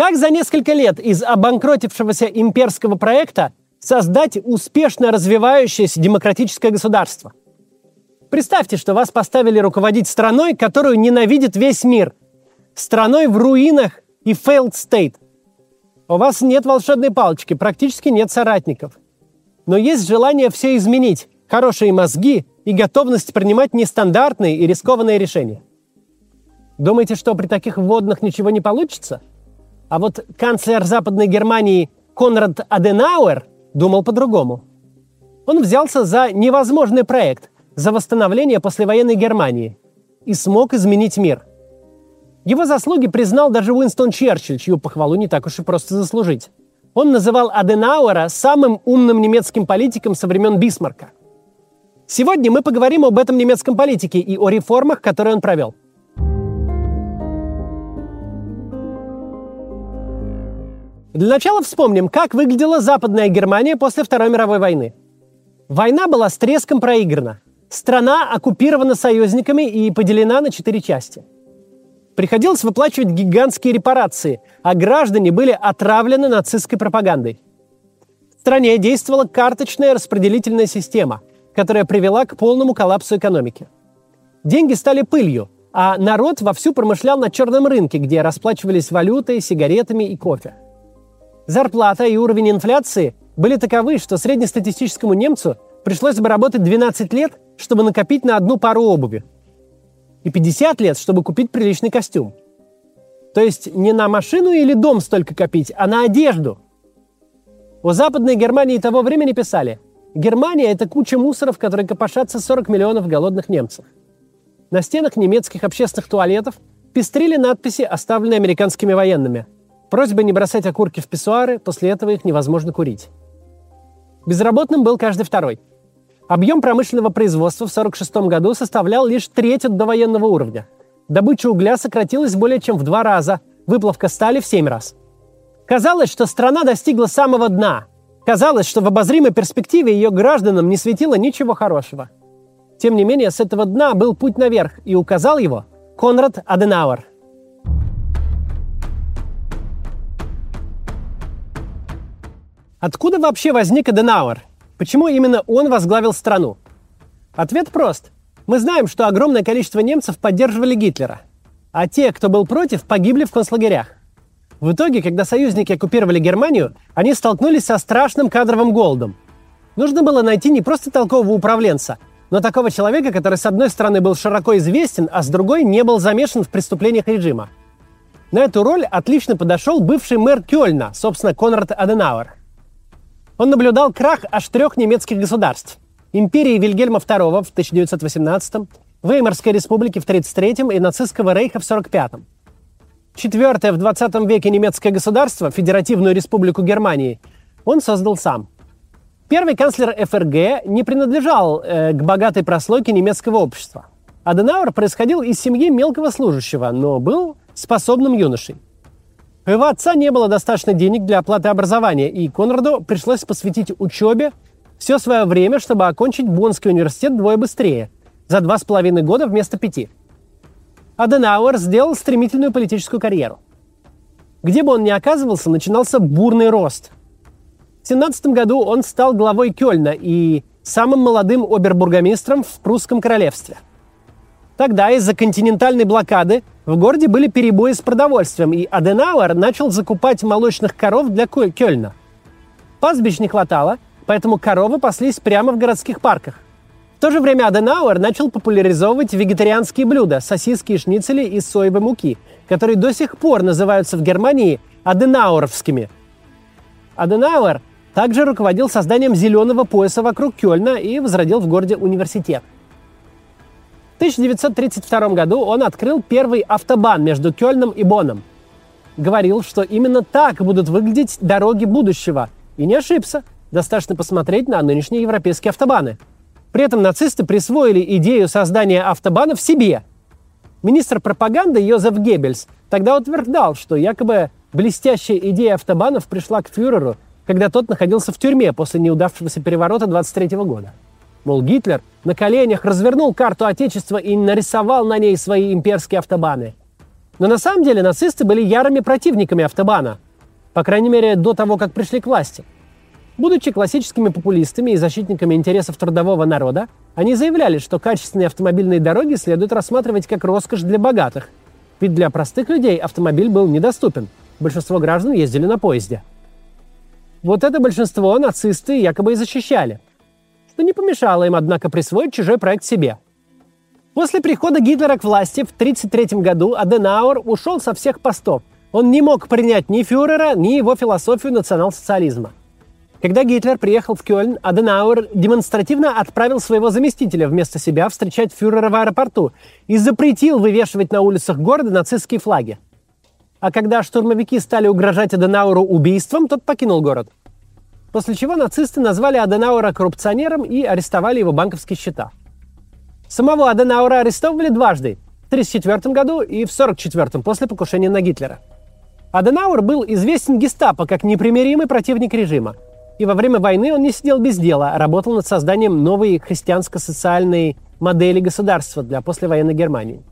Как за несколько лет из обанкротившегося имперского проекта создать успешно развивающееся демократическое государство? Представьте, что вас поставили руководить страной, которую ненавидит весь мир. Страной в руинах и failed state. У вас нет волшебной палочки, практически нет соратников. Но есть желание все изменить, хорошие мозги и готовность принимать нестандартные и рискованные решения. Думаете, что при таких вводных ничего не получится? А вот канцлер Западной Германии Конрад Аденауэр думал по-другому. Он взялся за невозможный проект, за восстановление послевоенной Германии и смог изменить мир. Его заслуги признал даже Уинстон Черчилль, чью похвалу не так уж и просто заслужить. Он называл Аденауэра самым умным немецким политиком со времен Бисмарка. Сегодня мы поговорим об этом немецком политике и о реформах, которые он провел – Для начала вспомним, как выглядела Западная Германия после Второй мировой войны. Война была с треском проиграна. Страна оккупирована союзниками и поделена на четыре части. Приходилось выплачивать гигантские репарации, а граждане были отравлены нацистской пропагандой. В стране действовала карточная распределительная система, которая привела к полному коллапсу экономики. Деньги стали пылью, а народ вовсю промышлял на черном рынке, где расплачивались валютой, сигаретами и кофе. Зарплата и уровень инфляции были таковы, что среднестатистическому немцу пришлось бы работать 12 лет, чтобы накопить на одну пару обуви. И 50 лет, чтобы купить приличный костюм. То есть не на машину или дом столько копить, а на одежду. У Западной Германии того времени писали, Германия – это куча мусоров, которые копошатся 40 миллионов голодных немцев. На стенах немецких общественных туалетов пестрили надписи, оставленные американскими военными – Просьба не бросать окурки в писсуары, после этого их невозможно курить. Безработным был каждый второй. Объем промышленного производства в 1946 году составлял лишь треть от довоенного уровня. Добыча угля сократилась более чем в два раза, выплавка стали в семь раз. Казалось, что страна достигла самого дна. Казалось, что в обозримой перспективе ее гражданам не светило ничего хорошего. Тем не менее, с этого дна был путь наверх, и указал его Конрад Аденауэр. Откуда вообще возник Аденауэр? Почему именно он возглавил страну? Ответ прост. Мы знаем, что огромное количество немцев поддерживали Гитлера, а те, кто был против, погибли в концлагерях. В итоге, когда союзники оккупировали Германию, они столкнулись со страшным кадровым голодом. Нужно было найти не просто толкового управленца, но такого человека, который с одной стороны был широко известен, а с другой не был замешан в преступлениях режима. На эту роль отлично подошел бывший мэр Кёльна, собственно, Конрад Аденауэр. Он наблюдал крах аж трех немецких государств. Империи Вильгельма II в 1918 Веймарской республики в 1933 и нацистского рейха в 1945 Четвертое в 20 веке немецкое государство, Федеративную республику Германии, он создал сам. Первый канцлер ФРГ не принадлежал э, к богатой прослойке немецкого общества. Аденауэр происходил из семьи мелкого служащего, но был способным юношей. У его отца не было достаточно денег для оплаты образования, и Конраду пришлось посвятить учебе все свое время, чтобы окончить Боннский университет двое быстрее, за два с половиной года вместо пяти. Аденауэр сделал стремительную политическую карьеру. Где бы он ни оказывался, начинался бурный рост. В 17 году он стал главой Кёльна и самым молодым обербургомистром в прусском королевстве. Тогда из-за континентальной блокады в городе были перебои с продовольствием, и Аденауэр начал закупать молочных коров для Кёльна. Пастбищ не хватало, поэтому коровы паслись прямо в городских парках. В то же время Аденауэр начал популяризовывать вегетарианские блюда, сосиски и шницели из соевой муки, которые до сих пор называются в Германии аденауэровскими. Аденауэр также руководил созданием зеленого пояса вокруг Кёльна и возродил в городе университет – 1932 году он открыл первый автобан между Кёльном и Боном. Говорил, что именно так будут выглядеть дороги будущего. И не ошибся. Достаточно посмотреть на нынешние европейские автобаны. При этом нацисты присвоили идею создания автобанов себе. Министр пропаганды Йозеф Геббельс тогда утверждал, что якобы блестящая идея автобанов пришла к фюреру, когда тот находился в тюрьме после неудавшегося переворота 23 года. Мол, Гитлер на коленях развернул карту Отечества и нарисовал на ней свои имперские автобаны. Но на самом деле нацисты были ярыми противниками автобана, по крайней мере до того, как пришли к власти. Будучи классическими популистами и защитниками интересов трудового народа, они заявляли, что качественные автомобильные дороги следует рассматривать как роскошь для богатых, ведь для простых людей автомобиль был недоступен. Большинство граждан ездили на поезде. Вот это большинство нацисты якобы и защищали – что не помешало им, однако, присвоить чужой проект себе. После прихода Гитлера к власти в 1933 году Аденауэр ушел со всех постов. Он не мог принять ни фюрера, ни его философию национал-социализма. Когда Гитлер приехал в Кёльн, Аденауэр демонстративно отправил своего заместителя вместо себя встречать фюрера в аэропорту и запретил вывешивать на улицах города нацистские флаги. А когда штурмовики стали угрожать Аденауру убийством, тот покинул город – После чего нацисты назвали Аденауэра коррупционером и арестовали его банковские счета. Самого Аденауэра арестовывали дважды – в 1934 году и в 1944 после покушения на Гитлера. Аденауэр был известен гестапо как непримиримый противник режима. И во время войны он не сидел без дела, а работал над созданием новой христианско-социальной модели государства для послевоенной Германии.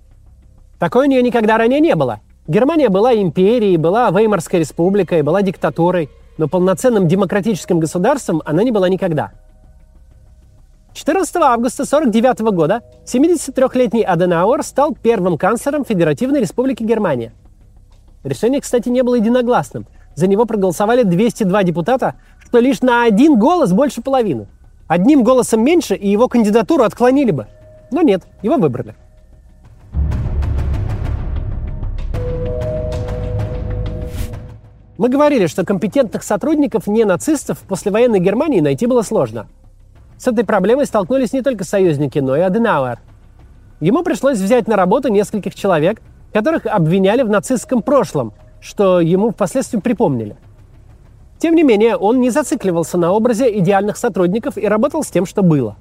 Такой у нее никогда ранее не было. Германия была империей, была Веймарской республикой, была диктатурой – но полноценным демократическим государством она не была никогда. 14 августа 1949 года 73-летний Аденауэр стал первым канцлером Федеративной Республики Германия. Решение, кстати, не было единогласным. За него проголосовали 202 депутата, что лишь на один голос больше половины. Одним голосом меньше, и его кандидатуру отклонили бы. Но нет, его выбрали. Мы говорили, что компетентных сотрудников не нацистов в послевоенной Германии найти было сложно. С этой проблемой столкнулись не только союзники, но и Аденауэр. Ему пришлось взять на работу нескольких человек, которых обвиняли в нацистском прошлом, что ему впоследствии припомнили. Тем не менее, он не зацикливался на образе идеальных сотрудников и работал с тем, что было.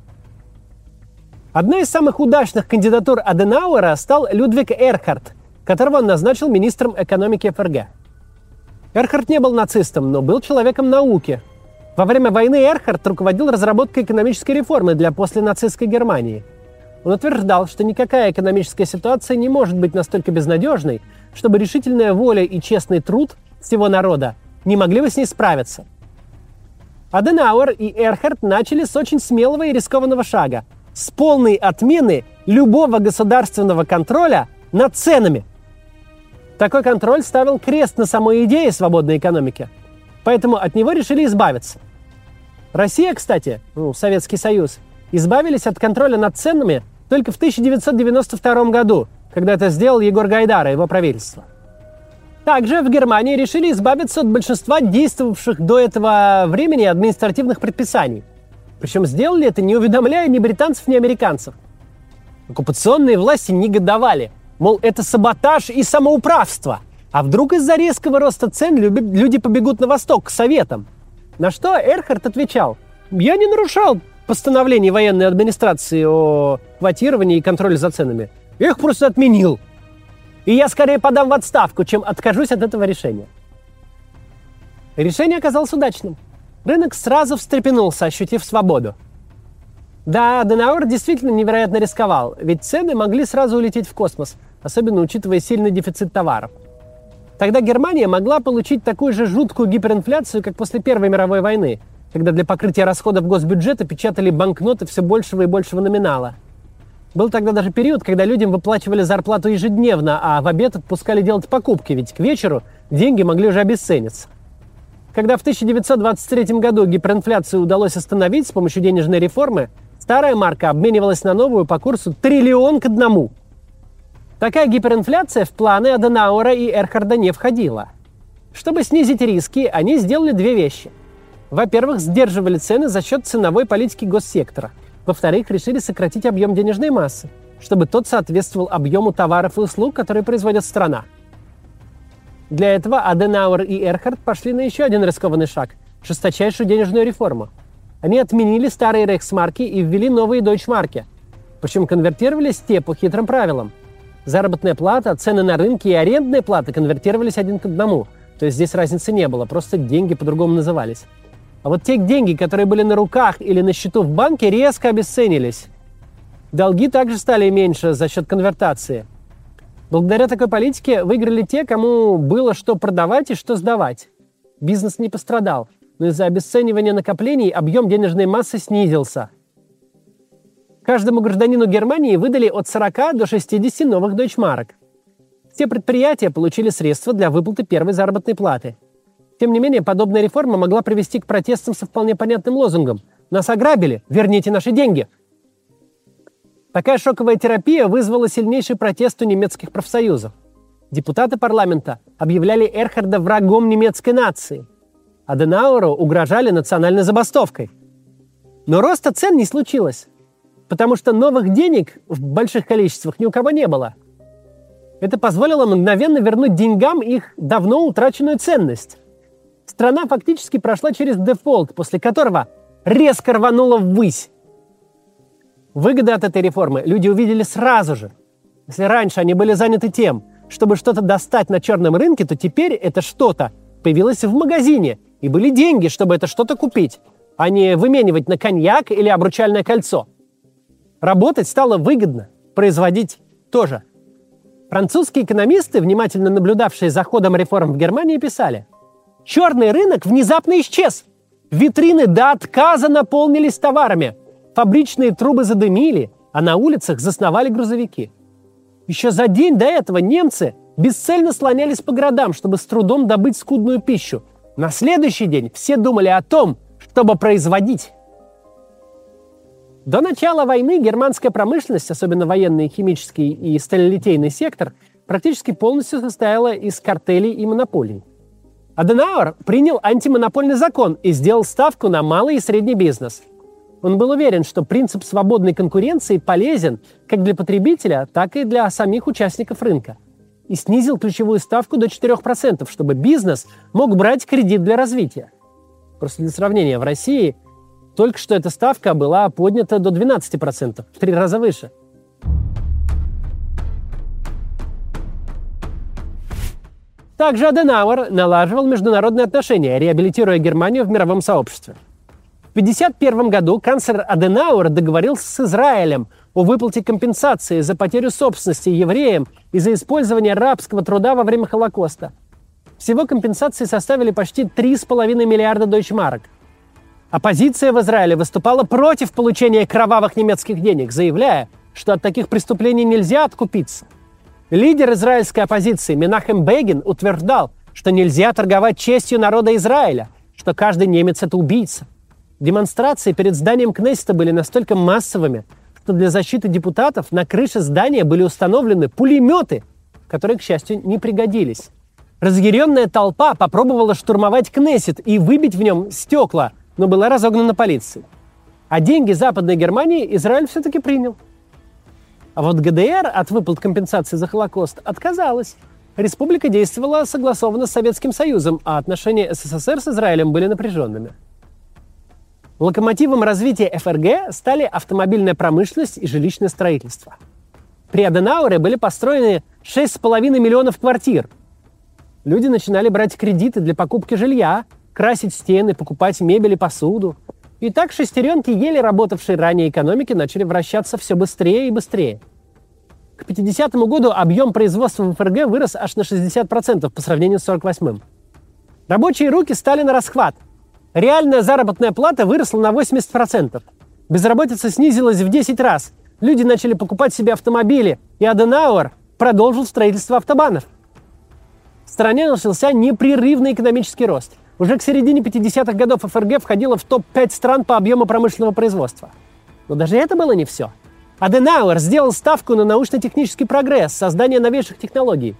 Одной из самых удачных кандидатур Аденауэра стал Людвиг Эрхард, которого он назначил министром экономики ФРГ. Эрхард не был нацистом, но был человеком науки. Во время войны Эрхард руководил разработкой экономической реформы для посленацистской Германии. Он утверждал, что никакая экономическая ситуация не может быть настолько безнадежной, чтобы решительная воля и честный труд всего народа не могли бы с ней справиться. Аденауэр и Эрхард начали с очень смелого и рискованного шага – с полной отмены любого государственного контроля над ценами – такой контроль ставил крест на самой идее свободной экономики. Поэтому от него решили избавиться. Россия, кстати, ну, Советский Союз, избавились от контроля над ценами только в 1992 году, когда это сделал Егор Гайдар и его правительство. Также в Германии решили избавиться от большинства действовавших до этого времени административных предписаний. Причем сделали это не уведомляя ни британцев, ни американцев. Оккупационные власти негодовали – Мол, это саботаж и самоуправство. А вдруг из-за резкого роста цен люди побегут на восток, к советам? На что Эрхард отвечал, я не нарушал постановление военной администрации о квотировании и контроле за ценами. Я их просто отменил. И я скорее подам в отставку, чем откажусь от этого решения. Решение оказалось удачным. Рынок сразу встрепенулся, ощутив свободу. Да, Денауэр действительно невероятно рисковал, ведь цены могли сразу улететь в космос – особенно учитывая сильный дефицит товаров. Тогда Германия могла получить такую же жуткую гиперинфляцию, как после Первой мировой войны, когда для покрытия расходов госбюджета печатали банкноты все большего и большего номинала. Был тогда даже период, когда людям выплачивали зарплату ежедневно, а в обед отпускали делать покупки, ведь к вечеру деньги могли уже обесцениться. Когда в 1923 году гиперинфляцию удалось остановить с помощью денежной реформы, старая марка обменивалась на новую по курсу триллион к одному – Такая гиперинфляция в планы Аденауэра и Эрхарда не входила. Чтобы снизить риски, они сделали две вещи. Во-первых, сдерживали цены за счет ценовой политики госсектора. Во-вторых, решили сократить объем денежной массы, чтобы тот соответствовал объему товаров и услуг, которые производит страна. Для этого Аденауэр и Эрхард пошли на еще один рискованный шаг – жесточайшую денежную реформу. Они отменили старые рейхсмарки и ввели новые дойчмарки. Причем конвертировались те по хитрым правилам – заработная плата, цены на рынке и арендная плата конвертировались один к одному. То есть здесь разницы не было, просто деньги по-другому назывались. А вот те деньги, которые были на руках или на счету в банке, резко обесценились. Долги также стали меньше за счет конвертации. Благодаря такой политике выиграли те, кому было что продавать и что сдавать. Бизнес не пострадал, но из-за обесценивания накоплений объем денежной массы снизился. Каждому гражданину Германии выдали от 40 до 60 новых дойчмарок. Все предприятия получили средства для выплаты первой заработной платы. Тем не менее, подобная реформа могла привести к протестам со вполне понятным лозунгом «Нас ограбили! Верните наши деньги!» Такая шоковая терапия вызвала сильнейший протест у немецких профсоюзов. Депутаты парламента объявляли Эрхарда врагом немецкой нации. Аденауру угрожали национальной забастовкой. Но роста цен не случилось, потому что новых денег в больших количествах ни у кого не было. Это позволило мгновенно вернуть деньгам их давно утраченную ценность. Страна фактически прошла через дефолт, после которого резко рванула ввысь. Выгоды от этой реформы люди увидели сразу же. Если раньше они были заняты тем, чтобы что-то достать на черном рынке, то теперь это что-то появилось в магазине, и были деньги, чтобы это что-то купить, а не выменивать на коньяк или обручальное кольцо. Работать стало выгодно, производить тоже. Французские экономисты, внимательно наблюдавшие за ходом реформ в Германии, писали, «Черный рынок внезапно исчез. Витрины до отказа наполнились товарами – Фабричные трубы задымили, а на улицах засновали грузовики. Еще за день до этого немцы бесцельно слонялись по городам, чтобы с трудом добыть скудную пищу. На следующий день все думали о том, чтобы производить. До начала войны германская промышленность, особенно военный, химический и сталелитейный сектор, практически полностью состояла из картелей и монополий. Аденауэр принял антимонопольный закон и сделал ставку на малый и средний бизнес – он был уверен, что принцип свободной конкуренции полезен как для потребителя, так и для самих участников рынка. И снизил ключевую ставку до 4%, чтобы бизнес мог брать кредит для развития. Просто для сравнения, в России только что эта ставка была поднята до 12%, в три раза выше. Также Аденауэр налаживал международные отношения, реабилитируя Германию в мировом сообществе – 1951 году канцлер Аденауэр договорился с Израилем о выплате компенсации за потерю собственности евреям и за использование рабского труда во время Холокоста. Всего компенсации составили почти 3,5 миллиарда дойчмарок. Оппозиция в Израиле выступала против получения кровавых немецких денег, заявляя, что от таких преступлений нельзя откупиться. Лидер израильской оппозиции Минахем Бегин утверждал, что нельзя торговать честью народа Израиля, что каждый немец – это убийца – Демонстрации перед зданием Кнессета были настолько массовыми, что для защиты депутатов на крыше здания были установлены пулеметы, которые, к счастью, не пригодились. Разъяренная толпа попробовала штурмовать Кнессет и выбить в нем стекла, но была разогнана полицией. А деньги Западной Германии Израиль все-таки принял. А вот ГДР от выплат компенсации за Холокост отказалась. Республика действовала согласованно с Советским Союзом, а отношения СССР с Израилем были напряженными. Локомотивом развития ФРГ стали автомобильная промышленность и жилищное строительство. При Аденауэре были построены 6,5 миллионов квартир. Люди начинали брать кредиты для покупки жилья, красить стены, покупать мебель и посуду. И так шестеренки, еле работавшие ранее экономики, начали вращаться все быстрее и быстрее. К 50 году объем производства в ФРГ вырос аж на 60% по сравнению с 48-м. Рабочие руки стали на расхват – Реальная заработная плата выросла на 80%. Безработица снизилась в 10 раз. Люди начали покупать себе автомобили, и Аденауэр продолжил строительство автобанов. В стране начался непрерывный экономический рост. Уже к середине 50-х годов ФРГ входила в топ-5 стран по объему промышленного производства. Но даже это было не все. Аденауэр сделал ставку на научно-технический прогресс, создание новейших технологий.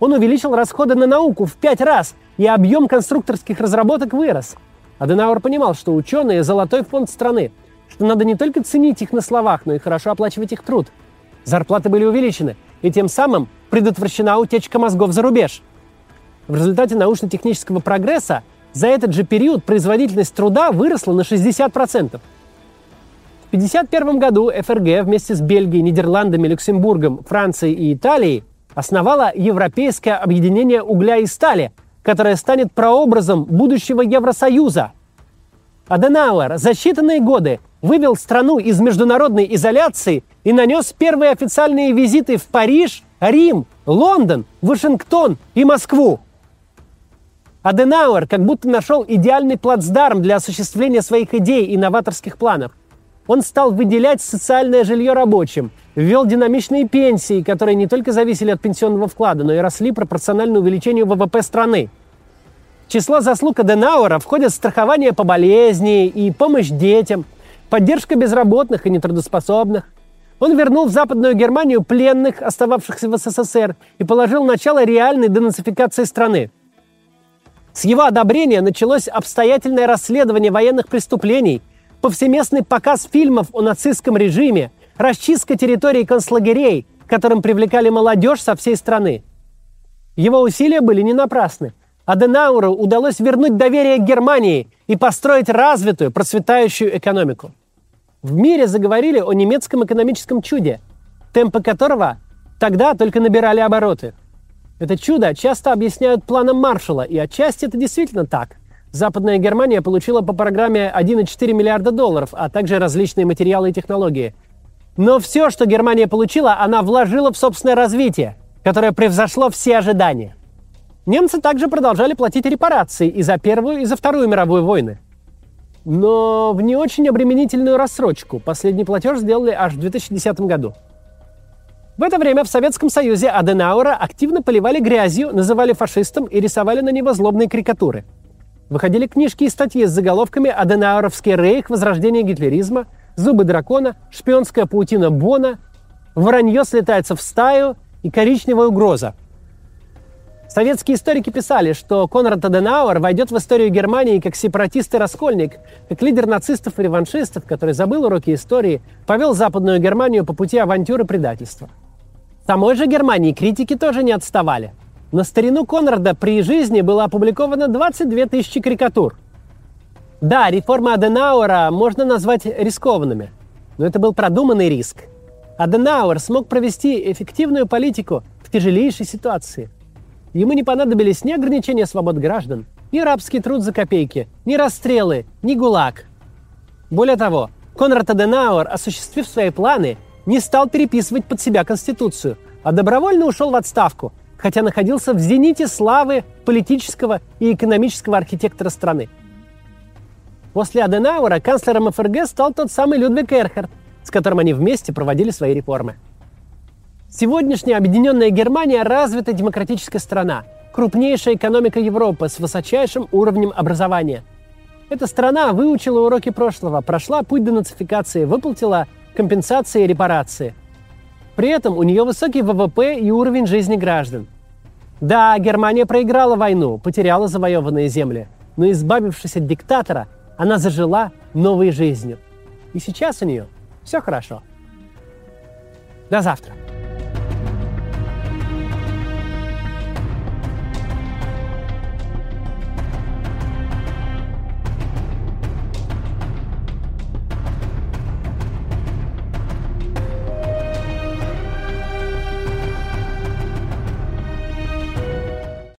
Он увеличил расходы на науку в 5 раз, и объем конструкторских разработок вырос – Аденауэр понимал, что ученые – золотой фонд страны, что надо не только ценить их на словах, но и хорошо оплачивать их труд. Зарплаты были увеличены, и тем самым предотвращена утечка мозгов за рубеж. В результате научно-технического прогресса за этот же период производительность труда выросла на 60%. В 1951 году ФРГ вместе с Бельгией, Нидерландами, Люксембургом, Францией и Италией основала Европейское объединение угля и стали – которая станет прообразом будущего Евросоюза. Аденауэр за считанные годы вывел страну из международной изоляции и нанес первые официальные визиты в Париж, Рим, Лондон, Вашингтон и Москву. Аденауэр как будто нашел идеальный плацдарм для осуществления своих идей и новаторских планов. Он стал выделять социальное жилье рабочим, ввел динамичные пенсии, которые не только зависели от пенсионного вклада, но и росли пропорционально увеличению ВВП страны. В число заслуг Аденауэра входят страхование по болезни и помощь детям, поддержка безработных и нетрудоспособных, он вернул в Западную Германию пленных, остававшихся в СССР, и положил начало реальной денацификации страны. С его одобрения началось обстоятельное расследование военных преступлений, повсеместный показ фильмов о нацистском режиме, расчистка территорий концлагерей, которым привлекали молодежь со всей страны. Его усилия были не напрасны. Аденауру удалось вернуть доверие к Германии и построить развитую, процветающую экономику. В мире заговорили о немецком экономическом чуде, темпы которого тогда только набирали обороты. Это чудо часто объясняют планом Маршалла, и отчасти это действительно так. Западная Германия получила по программе 1,4 миллиарда долларов, а также различные материалы и технологии. Но все, что Германия получила, она вложила в собственное развитие, которое превзошло все ожидания. Немцы также продолжали платить репарации и за Первую, и за Вторую мировую войны – но в не очень обременительную рассрочку. Последний платеж сделали аж в 2010 году. В это время в Советском Союзе Аденаура активно поливали грязью, называли фашистом и рисовали на него злобные карикатуры. Выходили книжки и статьи с заголовками «Аденауровский рейх. Возрождение гитлеризма», «Зубы дракона», «Шпионская паутина Бона», «Воронье слетается в стаю» и «Коричневая угроза», Советские историки писали, что Конрад Аденауэр войдет в историю Германии как сепаратист и раскольник, как лидер нацистов и реваншистов, который забыл уроки истории, повел Западную Германию по пути авантюры предательства. Самой же Германии критики тоже не отставали. На старину Конрада при жизни было опубликовано 22 тысячи карикатур. Да, реформы Аденауэра можно назвать рискованными, но это был продуманный риск. Аденауэр смог провести эффективную политику в тяжелейшей ситуации – Ему не понадобились ни ограничения свобод граждан, ни рабский труд за копейки, ни расстрелы, ни гулаг. Более того, Конрад Аденауэр, осуществив свои планы, не стал переписывать под себя Конституцию, а добровольно ушел в отставку, хотя находился в зените славы политического и экономического архитектора страны. После Аденауэра канцлером ФРГ стал тот самый Людвиг Эрхард, с которым они вместе проводили свои реформы. Сегодняшняя объединенная Германия – развитая демократическая страна, крупнейшая экономика Европы с высочайшим уровнем образования. Эта страна выучила уроки прошлого, прошла путь денацификации, выплатила компенсации и репарации. При этом у нее высокий ВВП и уровень жизни граждан. Да, Германия проиграла войну, потеряла завоеванные земли, но избавившись от диктатора, она зажила новой жизнью. И сейчас у нее все хорошо. До завтра.